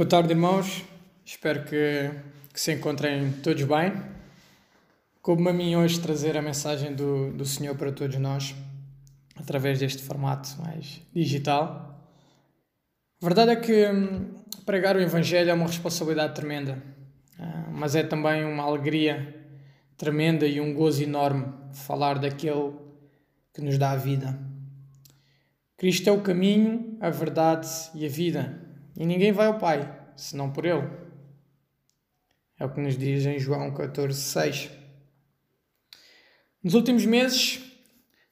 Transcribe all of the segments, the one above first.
Boa tarde, irmãos. Espero que, que se encontrem todos bem. Como a mim hoje trazer a mensagem do, do Senhor para todos nós, através deste formato mais digital. A verdade é que hum, pregar o Evangelho é uma responsabilidade tremenda, ah, mas é também uma alegria tremenda e um gozo enorme falar daquele que nos dá a vida. Cristo é o caminho, a verdade e a vida, e ninguém vai ao Pai senão por Ele. É o que nos diz em João 14, 6. Nos últimos meses,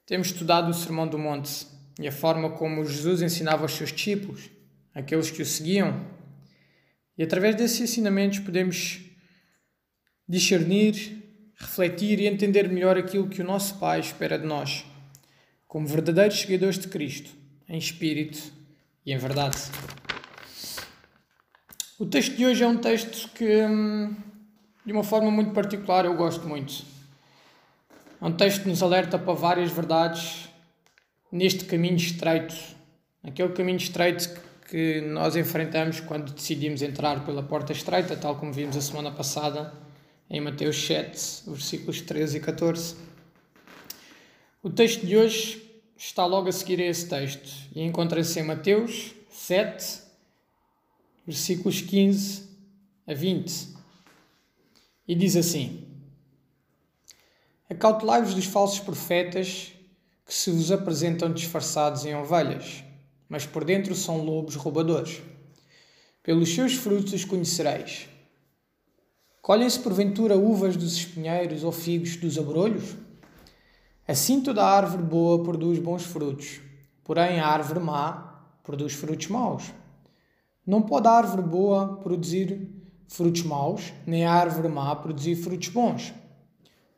temos estudado o Sermão do Monte e a forma como Jesus ensinava aos seus discípulos, aqueles que o seguiam. E através desses ensinamentos podemos discernir, refletir e entender melhor aquilo que o nosso Pai espera de nós, como verdadeiros seguidores de Cristo, em espírito e em verdade. O texto de hoje é um texto que, hum, de uma forma muito particular, eu gosto muito. É um texto que nos alerta para várias verdades neste caminho estreito, aquele caminho estreito que nós enfrentamos quando decidimos entrar pela porta estreita, tal como vimos a semana passada em Mateus 7, versículos 13 e 14. O texto de hoje está logo a seguir a esse texto e encontra-se em Mateus 7, versículos 15 a 20. E diz assim: Acautelai-vos dos falsos profetas que se vos apresentam disfarçados em ovelhas, mas por dentro são lobos roubadores. Pelos seus frutos os conhecereis. Colhem-se porventura uvas dos espinheiros ou figos dos abrolhos? Assim toda árvore boa produz bons frutos, porém a árvore má produz frutos maus. Não pode a árvore boa produzir frutos maus, nem a árvore má produzir frutos bons.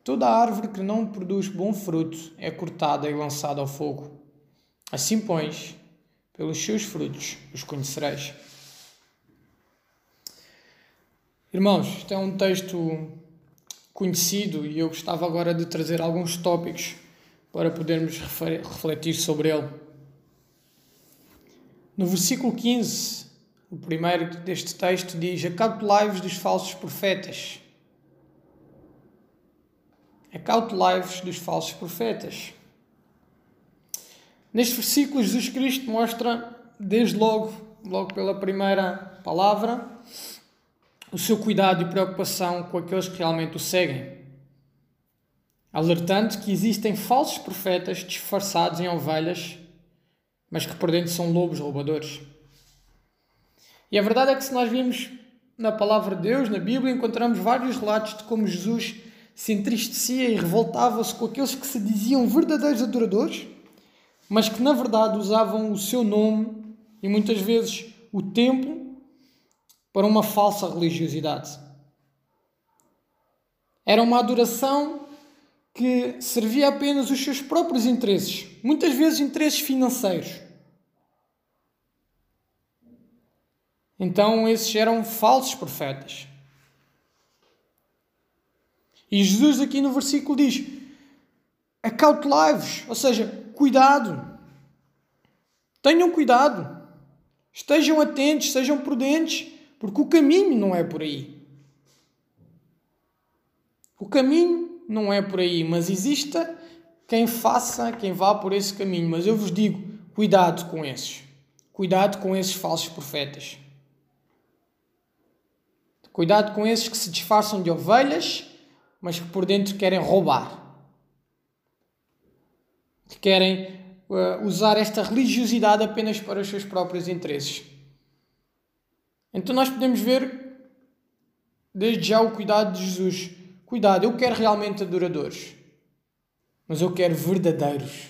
Toda árvore que não produz bom fruto é cortada e lançada ao fogo. Assim, pois, pelos seus frutos os conhecereis. Irmãos, este é um texto conhecido e eu gostava agora de trazer alguns tópicos para podermos refletir sobre ele. No versículo 15, o primeiro deste texto diz: Acautelai-vos dos falsos profetas. Acautelai-vos dos falsos profetas. Neste versículo, Jesus Cristo mostra, desde logo, logo pela primeira palavra, o seu cuidado e preocupação com aqueles que realmente o seguem, alertando que existem falsos profetas disfarçados em ovelhas, mas que por dentro são lobos roubadores. E a verdade é que se nós vimos na palavra de Deus, na Bíblia, encontramos vários relatos de como Jesus se entristecia e revoltava-se com aqueles que se diziam verdadeiros adoradores, mas que na verdade usavam o seu nome e muitas vezes o templo para uma falsa religiosidade. Era uma adoração que servia apenas os seus próprios interesses, muitas vezes interesses financeiros. Então esses eram falsos profetas. E Jesus aqui no versículo diz: acautelai-vos, ou seja, cuidado. Tenham cuidado. Estejam atentos, sejam prudentes, porque o caminho não é por aí. O caminho não é por aí, mas exista quem faça, quem vá por esse caminho. Mas eu vos digo: cuidado com esses. Cuidado com esses falsos profetas. Cuidado com esses que se disfarçam de ovelhas, mas que por dentro querem roubar. Que querem uh, usar esta religiosidade apenas para os seus próprios interesses. Então nós podemos ver desde já o cuidado de Jesus. Cuidado, eu quero realmente adoradores, mas eu quero verdadeiros.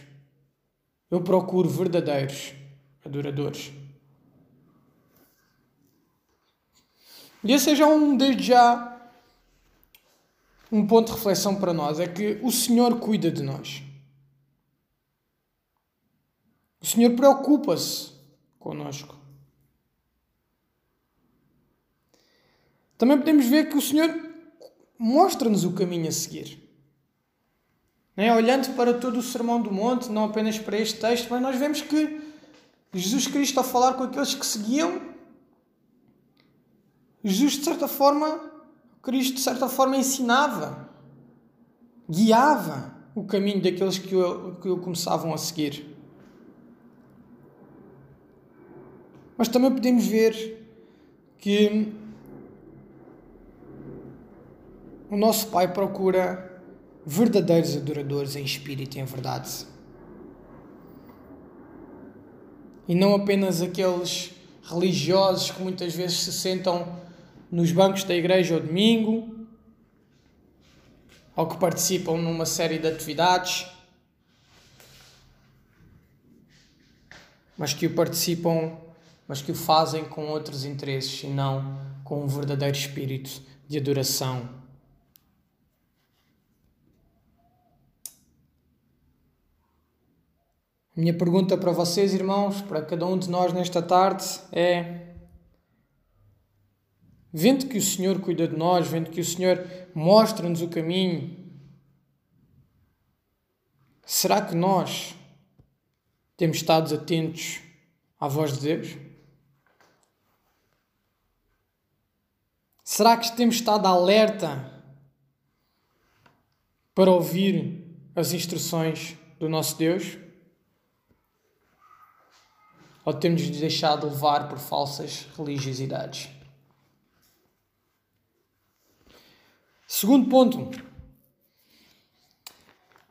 Eu procuro verdadeiros adoradores. E esse é já um, desde já, um ponto de reflexão para nós: é que o Senhor cuida de nós. O Senhor preocupa-se conosco. Também podemos ver que o Senhor mostra-nos o caminho a seguir. É? Olhando para todo o Sermão do Monte, não apenas para este texto, mas nós vemos que Jesus Cristo, ao falar com aqueles que seguiam, Jesus, de certa forma, Cristo, de certa forma, ensinava, guiava o caminho daqueles que o, que o começavam a seguir. Mas também podemos ver que o nosso Pai procura verdadeiros adoradores em espírito e em verdade. E não apenas aqueles religiosos que muitas vezes se sentam nos bancos da igreja ao domingo, ou que participam numa série de atividades, mas que o participam, mas que o fazem com outros interesses e não com um verdadeiro espírito de adoração. Minha pergunta para vocês, irmãos, para cada um de nós nesta tarde é: Vendo que o Senhor cuida de nós, vendo que o Senhor mostra-nos o caminho, será que nós temos estado atentos à voz de Deus? Será que temos estado alerta para ouvir as instruções do nosso Deus? Ou temos deixado levar por falsas religiosidades? Segundo ponto.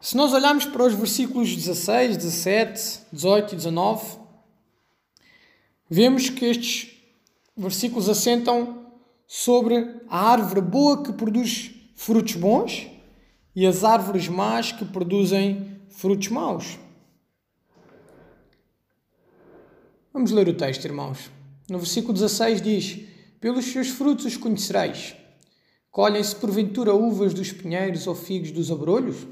Se nós olharmos para os versículos 16, 17, 18 e 19, vemos que estes versículos assentam sobre a árvore boa que produz frutos bons e as árvores más que produzem frutos maus. Vamos ler o texto, irmãos. No versículo 16 diz: Pelos seus frutos os conhecereis. Colhem-se porventura uvas dos pinheiros ou figos dos abrolhos?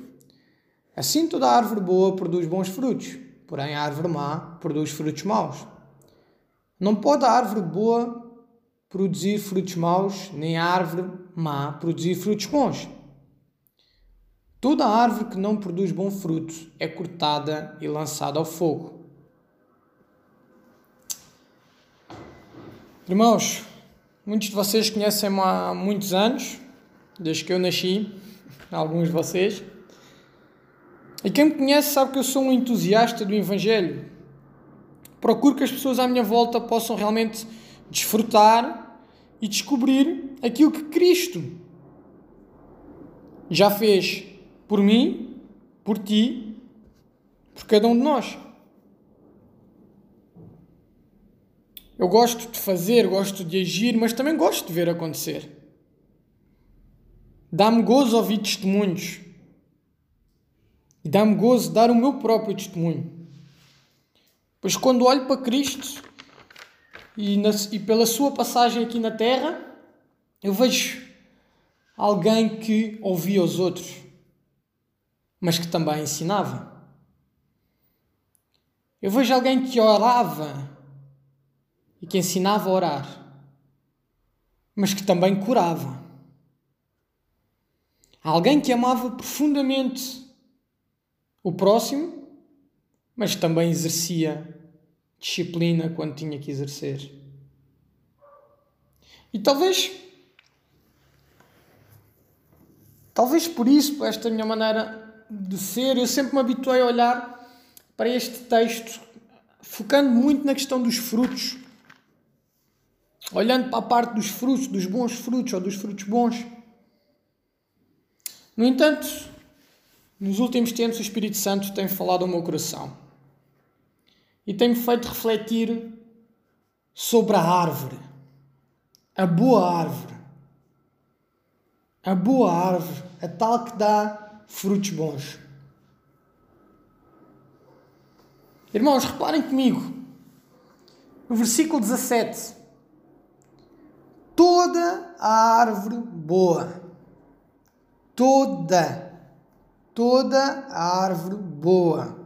Assim toda árvore boa produz bons frutos, porém a árvore má produz frutos maus. Não pode a árvore boa produzir frutos maus, nem a árvore má produzir frutos bons. Toda árvore que não produz bom fruto é cortada e lançada ao fogo. Irmãos, Muitos de vocês conhecem-me há muitos anos, desde que eu nasci, alguns de vocês. E quem me conhece sabe que eu sou um entusiasta do Evangelho. Procuro que as pessoas à minha volta possam realmente desfrutar e descobrir aquilo que Cristo já fez por mim, por ti, por cada um de nós. Eu gosto de fazer, gosto de agir, mas também gosto de ver acontecer. Dá-me gozo ouvir testemunhos. E dá-me gozo dar o meu próprio testemunho. Pois quando olho para Cristo e, na, e pela sua passagem aqui na Terra, eu vejo alguém que ouvia os outros, mas que também ensinava. Eu vejo alguém que orava e que ensinava a orar, mas que também curava. Alguém que amava profundamente o próximo, mas também exercia disciplina quando tinha que exercer. E talvez, talvez por isso, por esta minha maneira de ser, eu sempre me habituei a olhar para este texto, focando muito na questão dos frutos olhando para a parte dos frutos, dos bons frutos ou dos frutos bons. No entanto, nos últimos tempos o Espírito Santo tem falado ao meu coração e tem-me feito refletir sobre a árvore, a boa árvore, a boa árvore, a tal que dá frutos bons. Irmãos, reparem comigo, no versículo 17 toda a árvore boa. Toda. Toda a árvore boa.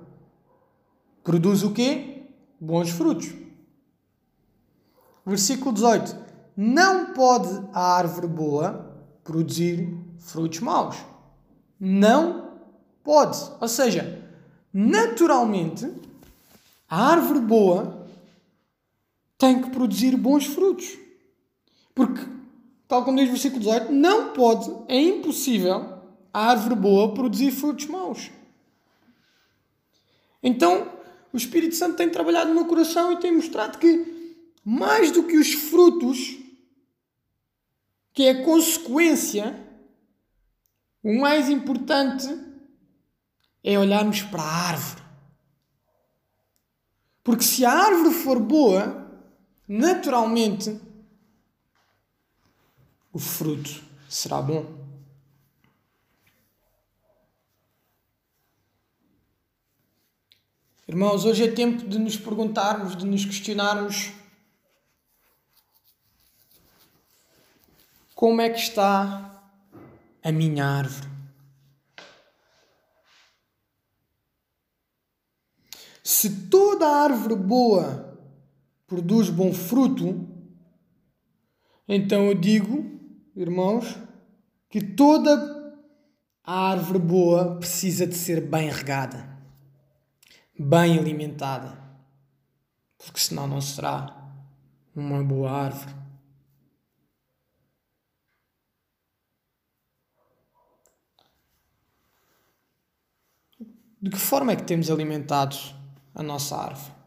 Produz o quê? Bons frutos. Versículo 18. Não pode a árvore boa produzir frutos maus. Não pode. Ou seja, naturalmente, a árvore boa tem que produzir bons frutos. Porque tal como diz o versículo 18, não pode, é impossível a árvore boa produzir frutos maus. Então, o Espírito Santo tem trabalhado no meu coração e tem mostrado que, mais do que os frutos, que é a consequência, o mais importante é olharmos para a árvore. Porque se a árvore for boa, naturalmente o fruto será bom. Irmãos, hoje é tempo de nos perguntarmos, de nos questionarmos como é que está a minha árvore. Se toda árvore boa produz bom fruto, então eu digo, irmãos, que toda árvore boa precisa de ser bem regada bem alimentada, porque senão não será uma boa árvore. De que forma é que temos alimentado a nossa árvore?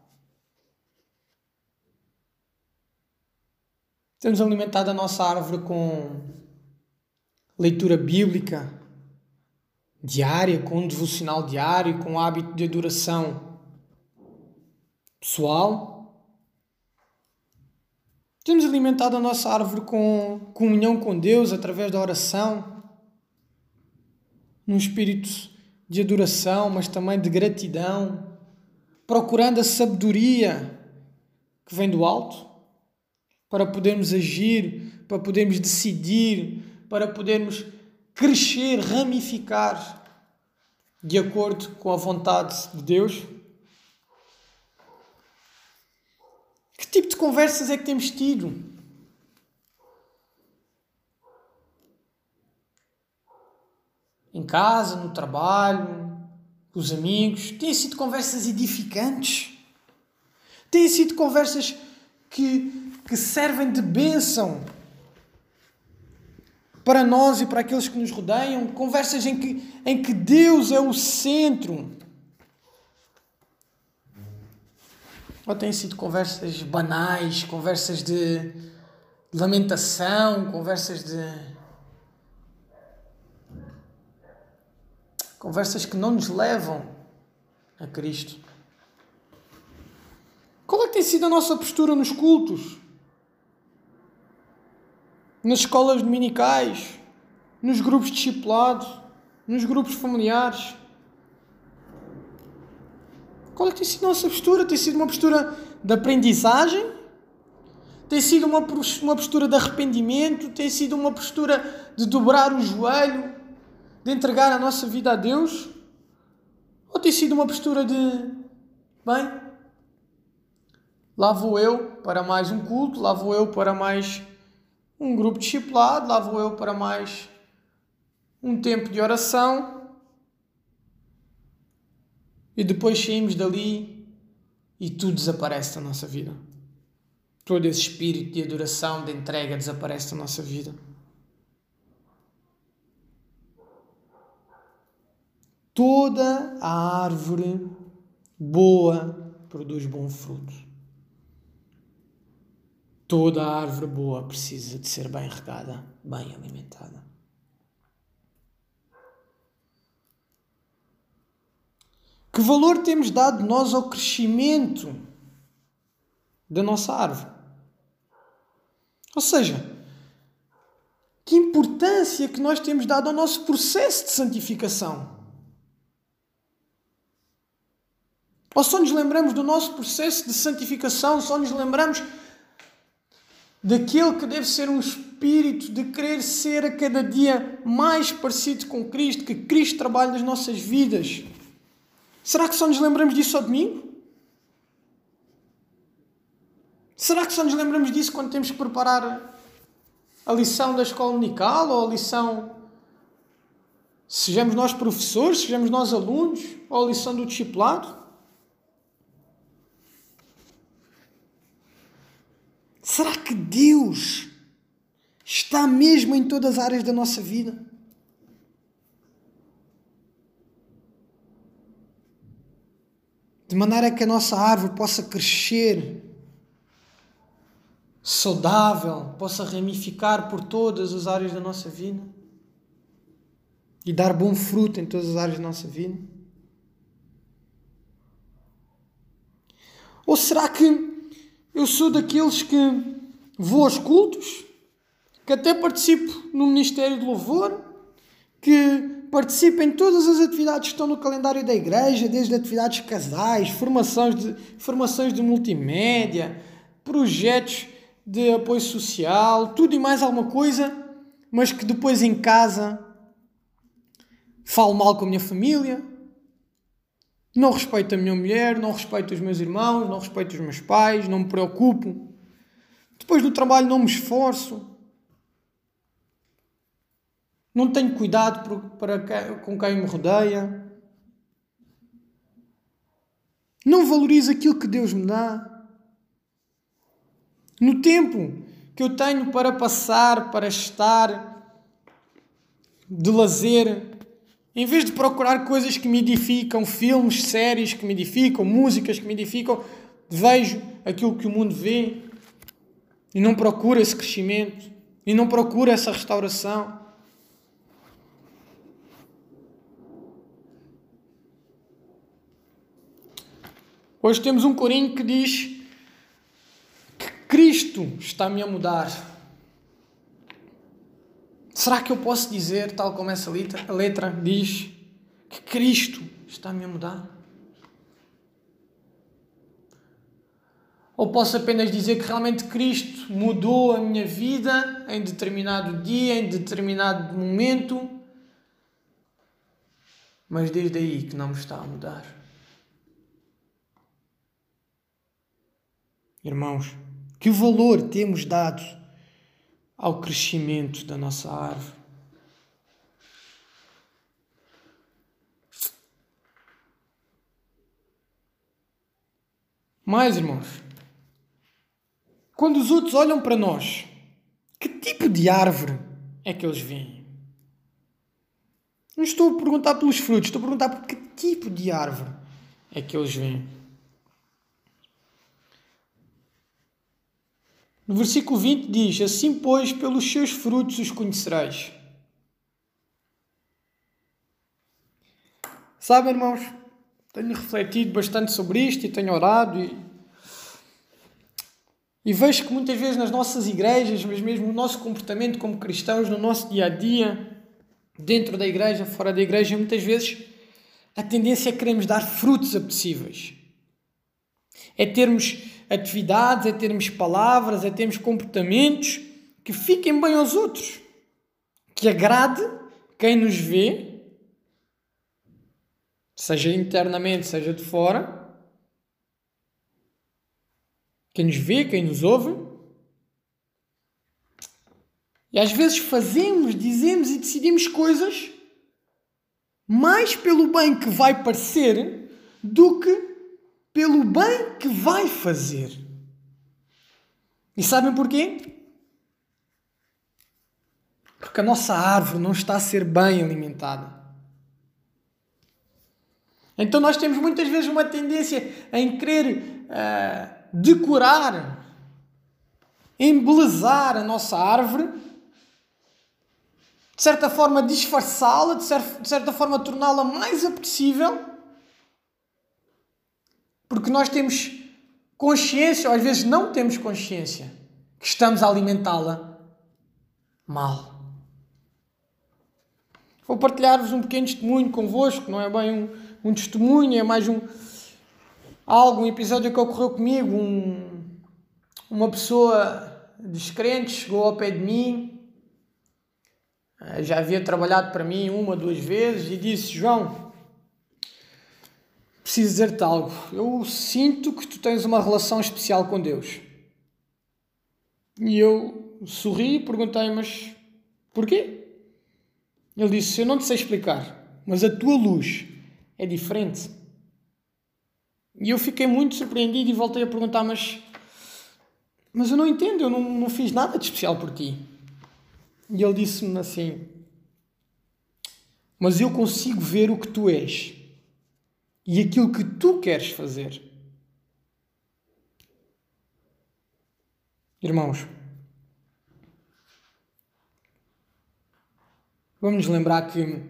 Temos alimentado a nossa árvore com leitura bíblica, diária, com um devocional diário, com um hábito de adoração pessoal. Temos alimentado a nossa árvore com comunhão com Deus através da oração, num espírito de adoração, mas também de gratidão, procurando a sabedoria que vem do alto, para podermos agir, para podermos decidir, para podermos crescer, ramificar de acordo com a vontade de Deus? Que tipo de conversas é que temos tido? Em casa, no trabalho, com os amigos? Têm sido conversas edificantes? Têm sido conversas que, que servem de bênção para nós e para aqueles que nos rodeiam, conversas em que, em que Deus é o centro. Ou têm sido conversas banais, conversas de lamentação, conversas de. conversas que não nos levam a Cristo. Qual é que tem sido a nossa postura nos cultos? Nas escolas dominicais, nos grupos discipulados, nos grupos familiares. Qual é que tem sido a nossa postura? Tem sido uma postura de aprendizagem? Tem sido uma, uma postura de arrependimento? Tem sido uma postura de dobrar o joelho? De entregar a nossa vida a Deus? Ou tem sido uma postura de, bem, lá vou eu para mais um culto, lá vou eu para mais um grupo discipulado, lá vou eu para mais um tempo de oração e depois saímos dali e tudo desaparece da nossa vida. Todo esse espírito de adoração, de entrega desaparece da nossa vida. Toda a árvore boa produz bom fruto. Toda árvore boa precisa de ser bem regada, bem alimentada. Que valor temos dado nós ao crescimento da nossa árvore? Ou seja, que importância que nós temos dado ao nosso processo de santificação? Ou só nos lembramos do nosso processo de santificação, só nos lembramos daquele que deve ser um espírito de querer ser a cada dia mais parecido com Cristo, que Cristo trabalha nas nossas vidas. Será que só nos lembramos disso ao domingo? Será que só nos lembramos disso quando temos que preparar a lição da escola dominical ou a lição, sejamos nós professores, sejamos nós alunos, ou a lição do discipulado? Será que Deus está mesmo em todas as áreas da nossa vida. De maneira que a nossa árvore possa crescer saudável, possa ramificar por todas as áreas da nossa vida e dar bom fruto em todas as áreas da nossa vida? Ou será que eu sou daqueles que vou aos cultos, que até participo no Ministério de Louvor, que participo em todas as atividades que estão no calendário da igreja, desde atividades casais, formações de, formações de multimédia, projetos de apoio social, tudo e mais alguma coisa, mas que depois em casa falo mal com a minha família, não respeito a minha mulher, não respeito os meus irmãos, não respeito os meus pais, não me preocupo. Depois do trabalho não me esforço. Não tenho cuidado para com quem me rodeia. Não valorizo aquilo que Deus me dá. No tempo que eu tenho para passar, para estar de lazer, em vez de procurar coisas que me edificam, filmes, séries que me edificam, músicas que me edificam, vejo aquilo que o mundo vê e não procuro esse crescimento e não procuro essa restauração. Hoje temos um corinho que diz que Cristo está-me a mudar. Será que eu posso dizer, tal como essa letra, a letra diz, que Cristo está-me a mudar? Ou posso apenas dizer que realmente Cristo mudou a minha vida em determinado dia, em determinado momento, mas desde aí que não me está a mudar? Irmãos, que valor temos dado ao crescimento da nossa árvore. Mais, irmãos, quando os outros olham para nós, que tipo de árvore é que eles veem? Não estou a perguntar pelos frutos, estou a perguntar por que tipo de árvore é que eles veem. No versículo 20 diz: Assim, pois, pelos seus frutos os conhecereis. Sabem, irmãos, tenho refletido bastante sobre isto e tenho orado e, e vejo que muitas vezes nas nossas igrejas, mas mesmo no nosso comportamento como cristãos, no nosso dia a dia, dentro da igreja, fora da igreja, muitas vezes a tendência é queremos dar frutos apetecíveis. É termos atividades, é termos palavras, é termos comportamentos que fiquem bem aos outros, que agrade quem nos vê, seja internamente, seja de fora, quem nos vê, quem nos ouve. E às vezes fazemos, dizemos e decidimos coisas mais pelo bem que vai parecer do que pelo bem que vai fazer. E sabem porquê? Porque a nossa árvore não está a ser bem alimentada. Então nós temos muitas vezes uma tendência em querer uh, decorar, embelezar a nossa árvore, de certa forma disfarçá-la, de certa forma torná-la mais apetecível porque nós temos consciência, ou às vezes não temos consciência, que estamos a alimentá-la mal. Vou partilhar-vos um pequeno testemunho convosco, não é bem um, um testemunho, é mais um algo, um episódio que ocorreu comigo. Um, uma pessoa descrente chegou ao pé de mim, eh, já havia trabalhado para mim uma, duas vezes, e disse: João, preciso dizer-te algo. Eu sinto que tu tens uma relação especial com Deus. E eu sorri e perguntei, mas porquê? Ele disse: Eu não te sei explicar, mas a tua luz é diferente. E eu fiquei muito surpreendido e voltei a perguntar: Mas, mas eu não entendo, eu não, não fiz nada de especial por ti. E ele disse-me assim: Mas eu consigo ver o que tu és e aquilo que tu queres fazer. Irmãos, vamos nos lembrar que,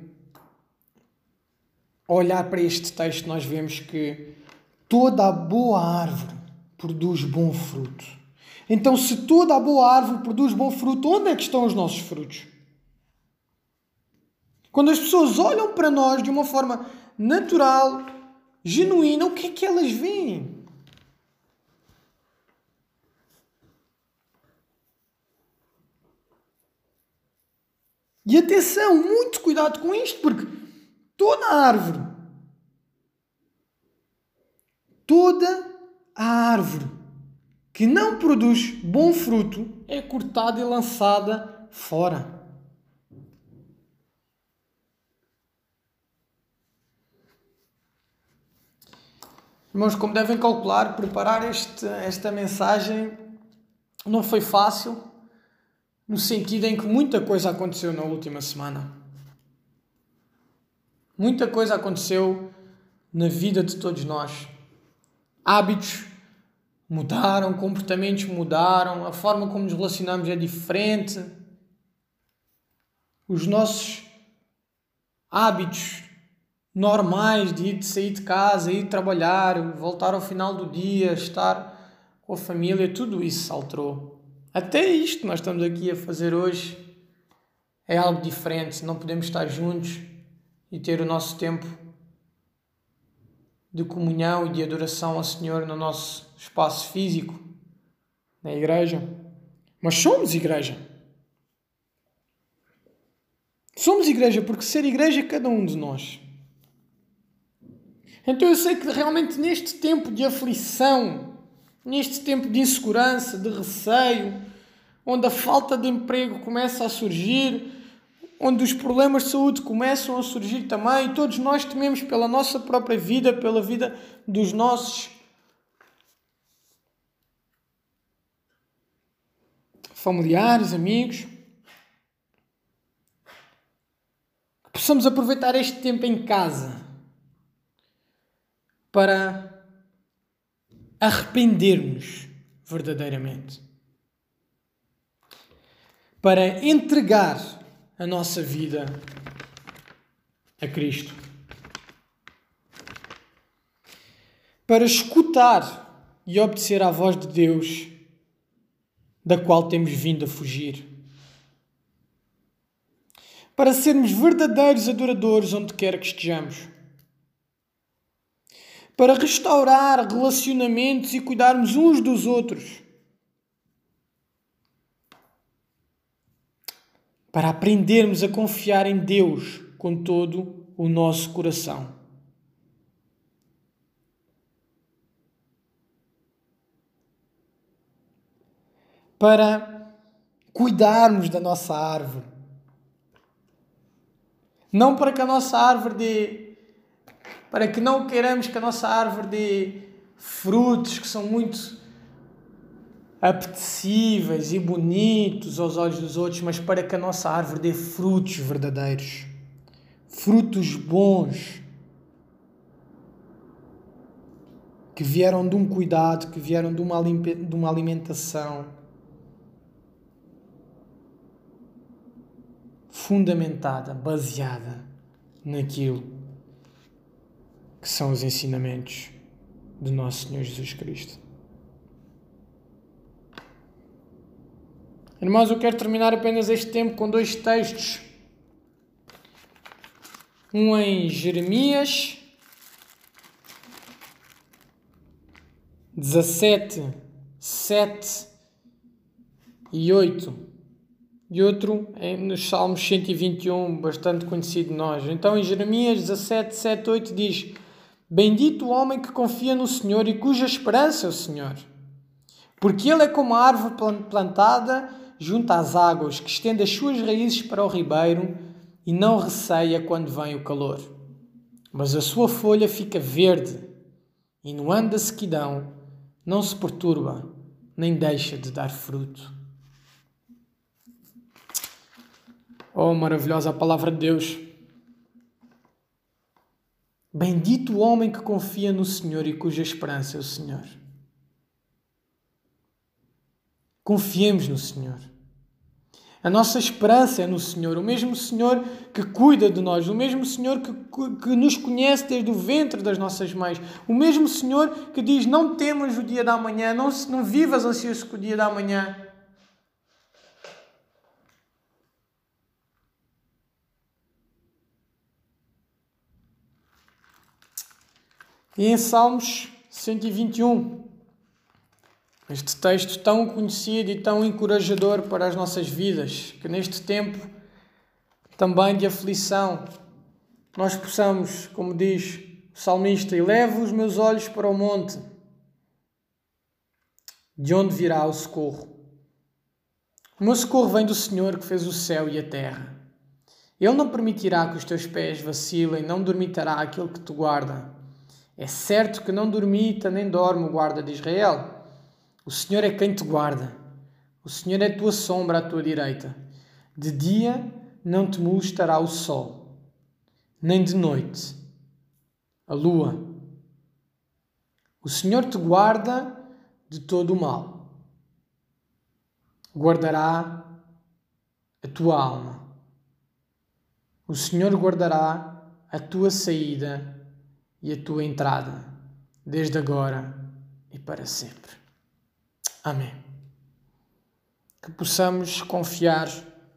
ao olhar para este texto, nós vemos que toda a boa árvore produz bom fruto. Então, se toda a boa árvore produz bom fruto, onde é que estão os nossos frutos? Quando as pessoas olham para nós de uma forma natural, genuína, o que é que elas veem? E atenção, muito cuidado com isto, porque toda a árvore, toda a árvore que não produz bom fruto é cortada e lançada fora. Irmãos, como devem calcular, preparar este, esta mensagem não foi fácil no sentido em que muita coisa aconteceu na última semana. Muita coisa aconteceu na vida de todos nós. Hábitos mudaram, comportamentos mudaram, a forma como nos relacionamos é diferente. Os nossos hábitos normais de ir de sair de casa, ir trabalhar, voltar ao final do dia, estar com a família, tudo isso se alterou. Até isto que nós estamos aqui a fazer hoje é algo diferente. Não podemos estar juntos e ter o nosso tempo de comunhão e de adoração ao Senhor no nosso espaço físico, na igreja. Mas somos igreja. Somos igreja porque ser igreja é cada um de nós. Então eu sei que realmente neste tempo de aflição, neste tempo de insegurança, de receio, onde a falta de emprego começa a surgir, onde os problemas de saúde começam a surgir também, todos nós tememos pela nossa própria vida, pela vida dos nossos familiares, amigos. Que possamos aproveitar este tempo em casa para arrependermos verdadeiramente. Para entregar a nossa vida a Cristo. Para escutar e obedecer à voz de Deus, da qual temos vindo a fugir. Para sermos verdadeiros adoradores onde quer que estejamos para restaurar relacionamentos e cuidarmos uns dos outros. Para aprendermos a confiar em Deus com todo o nosso coração. Para cuidarmos da nossa árvore. Não para que a nossa árvore dê para que não queiramos que a nossa árvore dê frutos que são muito apetecíveis e bonitos aos olhos dos outros, mas para que a nossa árvore dê frutos verdadeiros, frutos bons, que vieram de um cuidado, que vieram de uma, de uma alimentação fundamentada, baseada naquilo que são os ensinamentos do nosso Senhor Jesus Cristo. Irmãos, eu quero terminar apenas este tempo com dois textos. Um em Jeremias 17, 7 e 8 e outro nos Salmos 121, bastante conhecido de nós. Então em Jeremias 17, 7, 8 diz Bendito o homem que confia no Senhor e cuja esperança é o Senhor. Porque ele é como a árvore plantada junto às águas, que estende as suas raízes para o ribeiro e não receia quando vem o calor. Mas a sua folha fica verde e no ano da sequidão não se perturba, nem deixa de dar fruto. Oh, maravilhosa palavra de Deus. Bendito o homem que confia no Senhor e cuja esperança é o Senhor. Confiemos no Senhor. A nossa esperança é no Senhor, o mesmo Senhor que cuida de nós, o mesmo Senhor que, que nos conhece desde o ventre das nossas mães, o mesmo Senhor que diz: Não temas o dia da manhã, não, não vivas ansioso com o dia da manhã. E em Salmos 121, este texto tão conhecido e tão encorajador para as nossas vidas, que neste tempo também de aflição, nós possamos, como diz o salmista, elevo os meus olhos para o monte, de onde virá o socorro. O meu socorro vem do Senhor que fez o céu e a terra. Ele não permitirá que os teus pés vacilem, não dormitará aquele que te guarda. É certo que não dormita nem dorme o guarda de Israel. O Senhor é quem te guarda. O Senhor é tua sombra à tua direita. De dia não te molestará o sol, nem de noite a lua. O Senhor te guarda de todo o mal. Guardará a tua alma. O Senhor guardará a tua saída e a tua entrada, desde agora e para sempre. Amém. Que possamos confiar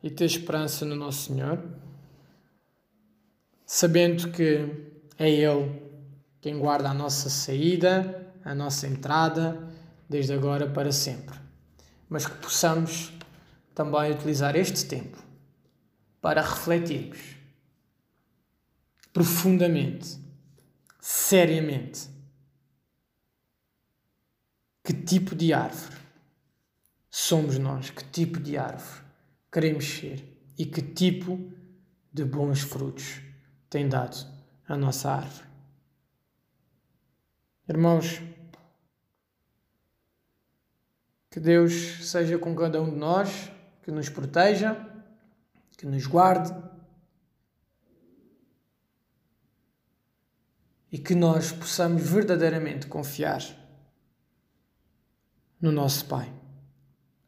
e ter esperança no nosso Senhor, sabendo que é Ele quem guarda a nossa saída, a nossa entrada, desde agora para sempre. Mas que possamos também utilizar este tempo para refletirmos profundamente seriamente. Que tipo de árvore somos nós, que tipo de árvore queremos ser? E que tipo de bons frutos tem dado a nossa árvore. Irmãos, que Deus seja com cada um de nós, que nos proteja, que nos guarde e que nós possamos verdadeiramente confiar no nosso Pai.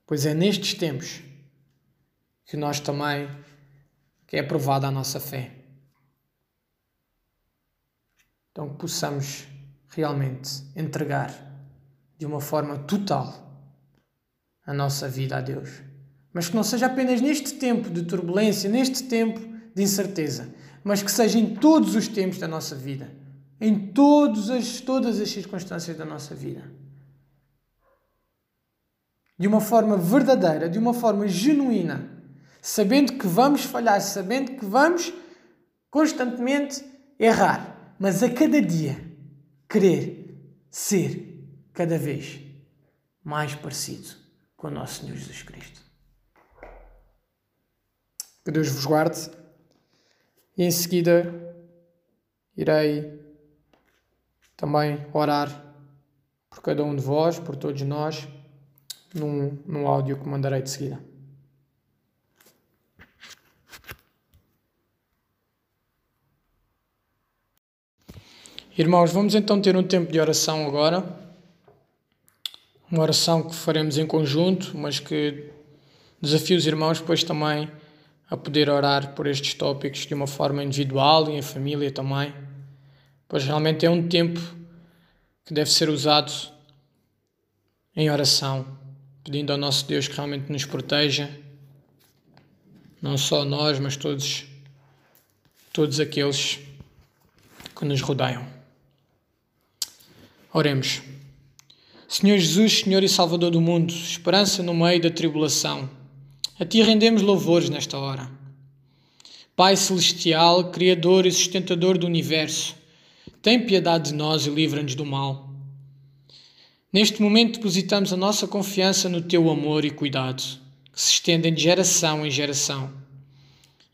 Pois é nestes tempos que nós também que é provada a nossa fé. Então que possamos realmente entregar de uma forma total a nossa vida a Deus. Mas que não seja apenas neste tempo de turbulência, neste tempo de incerteza, mas que seja em todos os tempos da nossa vida em todas as, todas as circunstâncias da nossa vida. De uma forma verdadeira, de uma forma genuína, sabendo que vamos falhar, sabendo que vamos constantemente errar, mas a cada dia querer ser cada vez mais parecido com o nosso Senhor Jesus Cristo. Que Deus vos guarde e em seguida irei também orar por cada um de vós, por todos nós, num, num áudio que mandarei de seguida. Irmãos, vamos então ter um tempo de oração agora. Uma oração que faremos em conjunto, mas que desafio os irmãos depois também a poder orar por estes tópicos de uma forma individual e em família também pois realmente é um tempo que deve ser usado em oração, pedindo ao nosso Deus que realmente nos proteja, não só nós, mas todos, todos aqueles que nos rodeiam. Oremos. Senhor Jesus, Senhor e Salvador do mundo, esperança no meio da tribulação, a Ti rendemos louvores nesta hora. Pai Celestial, Criador e Sustentador do Universo, tem piedade de nós e livra-nos do mal. Neste momento depositamos a nossa confiança no teu amor e cuidado, que se estendem de geração em geração.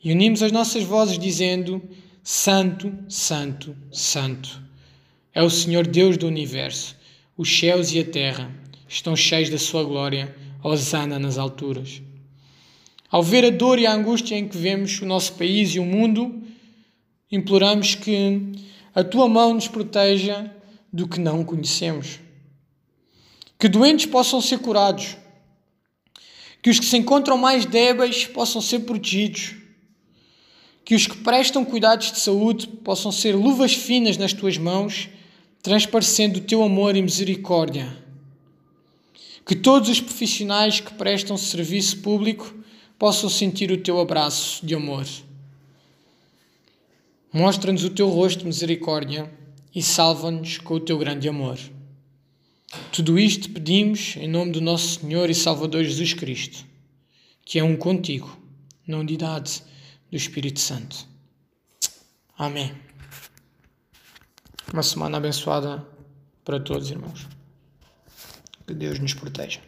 E unimos as nossas vozes dizendo: Santo, Santo, Santo. É o Senhor Deus do universo. Os céus e a terra estão cheios da sua glória. Hosana nas alturas. Ao ver a dor e a angústia em que vemos o nosso país e o mundo, imploramos que a tua mão nos proteja do que não conhecemos. Que doentes possam ser curados, que os que se encontram mais débeis possam ser protegidos, que os que prestam cuidados de saúde possam ser luvas finas nas tuas mãos, transparecendo o teu amor e misericórdia. Que todos os profissionais que prestam serviço público possam sentir o teu abraço de amor. Mostra-nos o teu rosto misericórdia e salva-nos com o teu grande amor. Tudo isto pedimos em nome do nosso Senhor e Salvador Jesus Cristo, que é um contigo, na unidade do Espírito Santo. Amém. Uma semana abençoada para todos, irmãos. Que Deus nos proteja.